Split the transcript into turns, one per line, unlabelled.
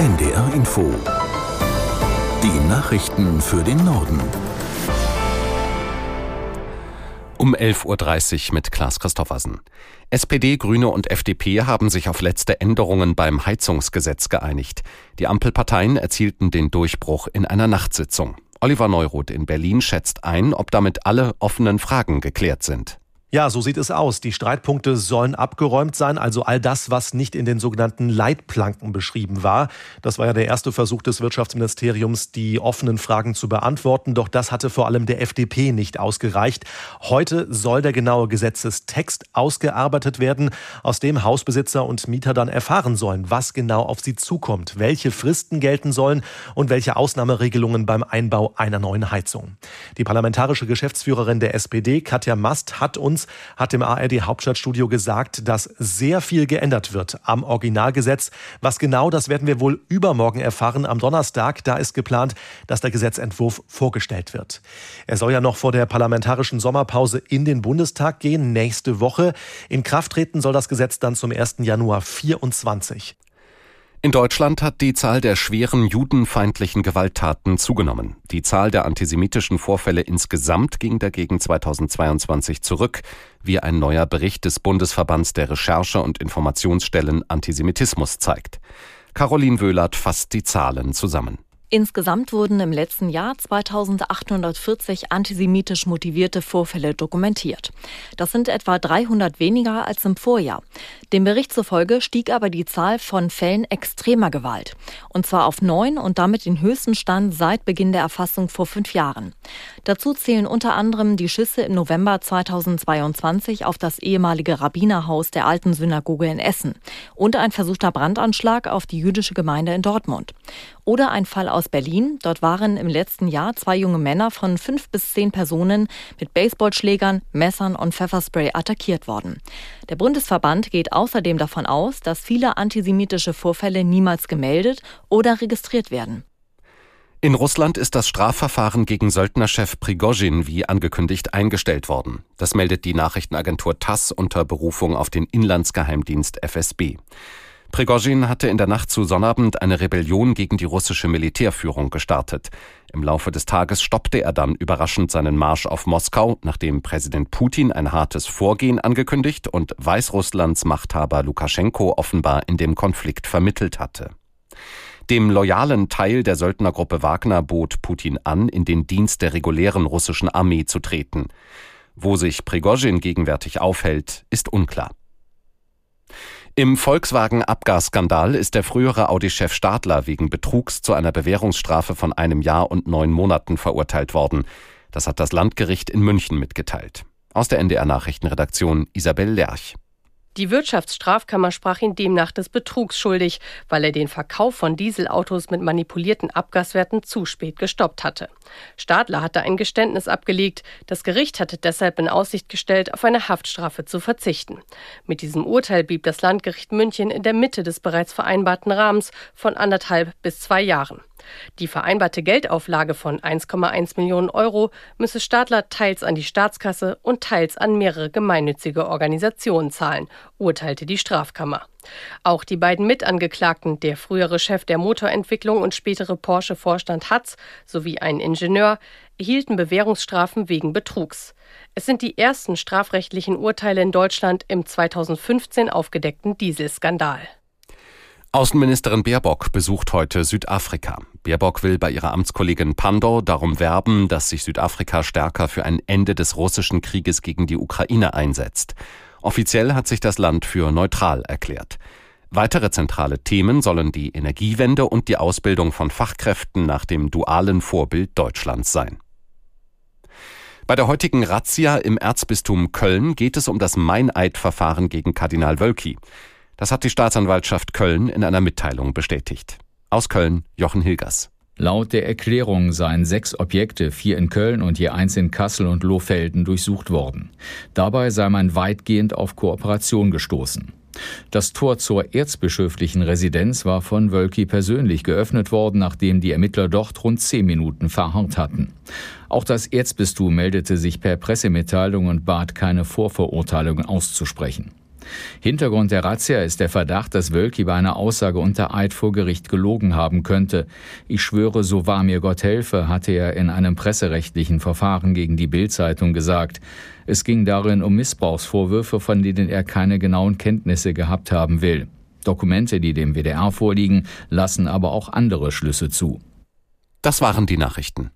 NDR Info. Die Nachrichten für den Norden.
Um 11.30 Uhr mit Klaas Christoffersen. SPD, Grüne und FDP haben sich auf letzte Änderungen beim Heizungsgesetz geeinigt. Die Ampelparteien erzielten den Durchbruch in einer Nachtsitzung. Oliver Neuroth in Berlin schätzt ein, ob damit alle offenen Fragen geklärt sind.
Ja, so sieht es aus. Die Streitpunkte sollen abgeräumt sein, also all das, was nicht in den sogenannten Leitplanken beschrieben war. Das war ja der erste Versuch des Wirtschaftsministeriums, die offenen Fragen zu beantworten. Doch das hatte vor allem der FDP nicht ausgereicht. Heute soll der genaue Gesetzestext ausgearbeitet werden, aus dem Hausbesitzer und Mieter dann erfahren sollen, was genau auf sie zukommt, welche Fristen gelten sollen und welche Ausnahmeregelungen beim Einbau einer neuen Heizung. Die parlamentarische Geschäftsführerin der SPD, Katja Mast, hat uns Jens hat im ARD Hauptstadtstudio gesagt, dass sehr viel geändert wird am Originalgesetz. Was genau, das werden wir wohl übermorgen erfahren am Donnerstag. Da ist geplant, dass der Gesetzentwurf vorgestellt wird. Er soll ja noch vor der parlamentarischen Sommerpause in den Bundestag gehen, nächste Woche. In Kraft treten soll das Gesetz dann zum 1. Januar 24.
In Deutschland hat die Zahl der schweren judenfeindlichen Gewalttaten zugenommen. Die Zahl der antisemitischen Vorfälle insgesamt ging dagegen 2022 zurück, wie ein neuer Bericht des Bundesverbands der Recherche- und Informationsstellen Antisemitismus zeigt. Caroline Wöhlert fasst die Zahlen zusammen.
Insgesamt wurden im letzten Jahr 2840 antisemitisch motivierte Vorfälle dokumentiert. Das sind etwa 300 weniger als im Vorjahr. Dem Bericht zufolge stieg aber die Zahl von Fällen extremer Gewalt. Und zwar auf neun und damit den höchsten Stand seit Beginn der Erfassung vor fünf Jahren. Dazu zählen unter anderem die Schüsse im November 2022 auf das ehemalige Rabbinerhaus der alten Synagoge in Essen und ein versuchter Brandanschlag auf die jüdische Gemeinde in Dortmund. Oder ein Fall aus Berlin. Dort waren im letzten Jahr zwei junge Männer von fünf bis zehn Personen mit Baseballschlägern, Messern und Pfefferspray attackiert worden. Der Bundesverband geht außerdem davon aus, dass viele antisemitische Vorfälle niemals gemeldet oder registriert werden.
In Russland ist das Strafverfahren gegen Söldnerchef Prigozhin wie angekündigt eingestellt worden. Das meldet die Nachrichtenagentur TASS unter Berufung auf den Inlandsgeheimdienst FSB. Prigozhin hatte in der Nacht zu Sonnabend eine Rebellion gegen die russische Militärführung gestartet. Im Laufe des Tages stoppte er dann überraschend seinen Marsch auf Moskau, nachdem Präsident Putin ein hartes Vorgehen angekündigt und Weißrusslands Machthaber Lukaschenko offenbar in dem Konflikt vermittelt hatte. Dem loyalen Teil der Söldnergruppe Wagner bot Putin an, in den Dienst der regulären russischen Armee zu treten. Wo sich Prigozhin gegenwärtig aufhält, ist unklar. Im Volkswagen-Abgasskandal ist der frühere Audi-Chef Stadler wegen Betrugs zu einer Bewährungsstrafe von einem Jahr und neun Monaten verurteilt worden. Das hat das Landgericht in München mitgeteilt. Aus der NDR Nachrichtenredaktion Isabel Lerch.
Die Wirtschaftsstrafkammer sprach ihn demnach des Betrugs schuldig, weil er den Verkauf von Dieselautos mit manipulierten Abgaswerten zu spät gestoppt hatte. Stadler hatte ein Geständnis abgelegt. Das Gericht hatte deshalb in Aussicht gestellt, auf eine Haftstrafe zu verzichten. Mit diesem Urteil blieb das Landgericht München in der Mitte des bereits vereinbarten Rahmens von anderthalb bis zwei Jahren. Die vereinbarte Geldauflage von 1,1 Millionen Euro müsse Stadler teils an die Staatskasse und teils an mehrere gemeinnützige Organisationen zahlen, urteilte die Strafkammer. Auch die beiden Mitangeklagten, der frühere Chef der Motorentwicklung und spätere Porsche-Vorstand Hatz sowie ein Ingenieur, erhielten Bewährungsstrafen wegen Betrugs. Es sind die ersten strafrechtlichen Urteile in Deutschland im 2015 aufgedeckten Dieselskandal.
Außenministerin Baerbock besucht heute Südafrika. Baerbock will bei ihrer Amtskollegin Pandor darum werben, dass sich Südafrika stärker für ein Ende des russischen Krieges gegen die Ukraine einsetzt. Offiziell hat sich das Land für neutral erklärt. Weitere zentrale Themen sollen die Energiewende und die Ausbildung von Fachkräften nach dem dualen Vorbild Deutschlands sein. Bei der heutigen Razzia im Erzbistum Köln geht es um das Meineidverfahren gegen Kardinal Wölki. Das hat die Staatsanwaltschaft Köln in einer Mitteilung bestätigt. Aus Köln Jochen Hilgers.
Laut der Erklärung seien sechs Objekte, vier in Köln und je eins in Kassel und Lohfelden, durchsucht worden. Dabei sei man weitgehend auf Kooperation gestoßen. Das Tor zur erzbischöflichen Residenz war von Wölki persönlich geöffnet worden, nachdem die Ermittler dort rund zehn Minuten verharrt hatten. Auch das Erzbistum meldete sich per Pressemitteilung und bat keine Vorverurteilungen auszusprechen. Hintergrund der Razzia ist der Verdacht, dass Wölki bei einer Aussage unter Eid vor Gericht gelogen haben könnte. Ich schwöre, so wahr mir Gott helfe, hatte er in einem presserechtlichen Verfahren gegen die Bildzeitung gesagt. Es ging darin um Missbrauchsvorwürfe, von denen er keine genauen Kenntnisse gehabt haben will. Dokumente, die dem WDR vorliegen, lassen aber auch andere Schlüsse zu.
Das waren die Nachrichten.